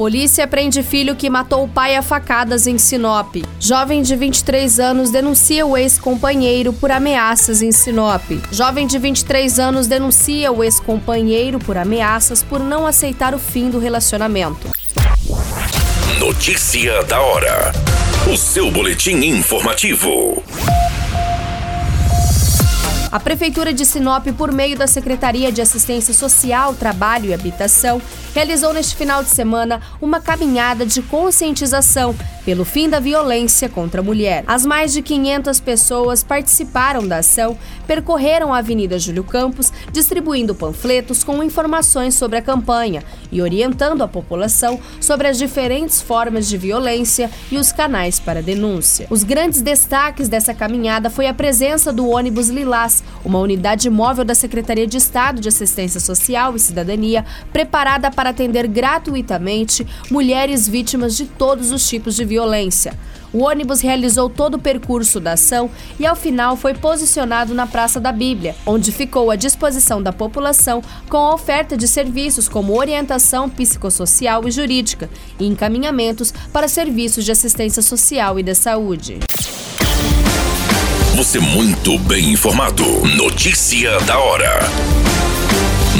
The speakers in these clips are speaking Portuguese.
Polícia prende filho que matou o pai a facadas em Sinop. Jovem de 23 anos denuncia o ex-companheiro por ameaças em Sinop. Jovem de 23 anos denuncia o ex-companheiro por ameaças por não aceitar o fim do relacionamento. Notícia da hora. O seu boletim informativo. A Prefeitura de Sinop, por meio da Secretaria de Assistência Social, Trabalho e Habitação, realizou neste final de semana uma caminhada de conscientização pelo fim da violência contra a mulher. As mais de 500 pessoas participaram da ação, percorreram a Avenida Júlio Campos, distribuindo panfletos com informações sobre a campanha e orientando a população sobre as diferentes formas de violência e os canais para denúncia. Os grandes destaques dessa caminhada foi a presença do ônibus Lilás uma unidade móvel da Secretaria de Estado de Assistência Social e Cidadania preparada para atender gratuitamente mulheres vítimas de todos os tipos de violência. O ônibus realizou todo o percurso da ação e, ao final, foi posicionado na Praça da Bíblia, onde ficou à disposição da população com a oferta de serviços como orientação psicossocial e jurídica e encaminhamentos para serviços de assistência social e da saúde. Você muito bem informado. Notícia da hora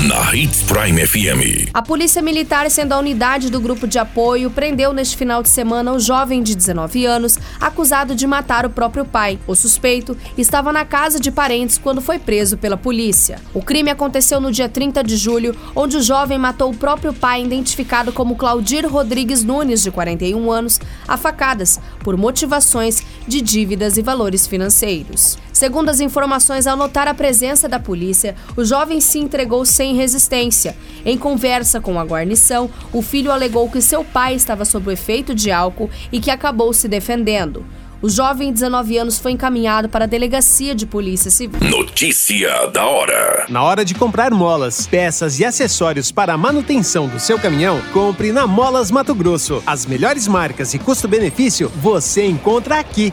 na Hits Prime FM. A Polícia Militar, sendo a unidade do grupo de apoio, prendeu neste final de semana um jovem de 19 anos acusado de matar o próprio pai. O suspeito estava na casa de parentes quando foi preso pela polícia. O crime aconteceu no dia 30 de julho, onde o jovem matou o próprio pai, identificado como Claudir Rodrigues Nunes, de 41 anos, a facadas, por motivações de dívidas e valores financeiros. Segundo as informações, ao notar a presença da polícia, o jovem se entregou sem resistência. Em conversa com a guarnição, o filho alegou que seu pai estava sob o efeito de álcool e que acabou se defendendo. O jovem de 19 anos foi encaminhado para a delegacia de polícia civil. Notícia da hora. Na hora de comprar molas, peças e acessórios para a manutenção do seu caminhão, compre na Molas Mato Grosso. As melhores marcas e custo-benefício você encontra aqui.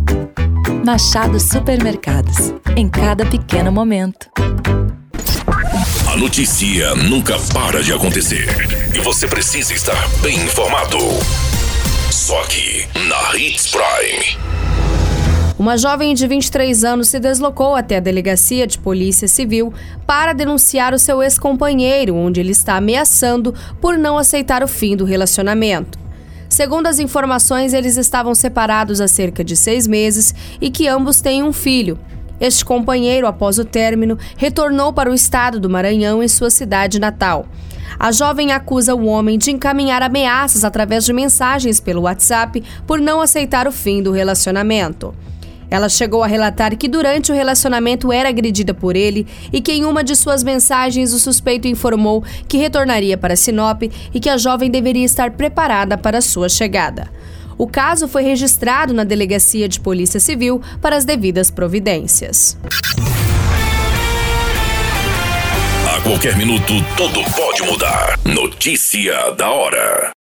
Machado Supermercados. Em cada pequeno momento. A notícia nunca para de acontecer. E você precisa estar bem informado. Só aqui, na Hits Prime. Uma jovem de 23 anos se deslocou até a delegacia de polícia civil para denunciar o seu ex-companheiro, onde ele está ameaçando por não aceitar o fim do relacionamento. Segundo as informações, eles estavam separados há cerca de seis meses e que ambos têm um filho. Este companheiro, após o término, retornou para o estado do Maranhão em sua cidade natal. A jovem acusa o homem de encaminhar ameaças através de mensagens pelo WhatsApp por não aceitar o fim do relacionamento. Ela chegou a relatar que durante o relacionamento era agredida por ele e que em uma de suas mensagens o suspeito informou que retornaria para Sinop e que a jovem deveria estar preparada para sua chegada. O caso foi registrado na Delegacia de Polícia Civil para as devidas providências. A qualquer minuto, tudo pode mudar. Notícia da hora.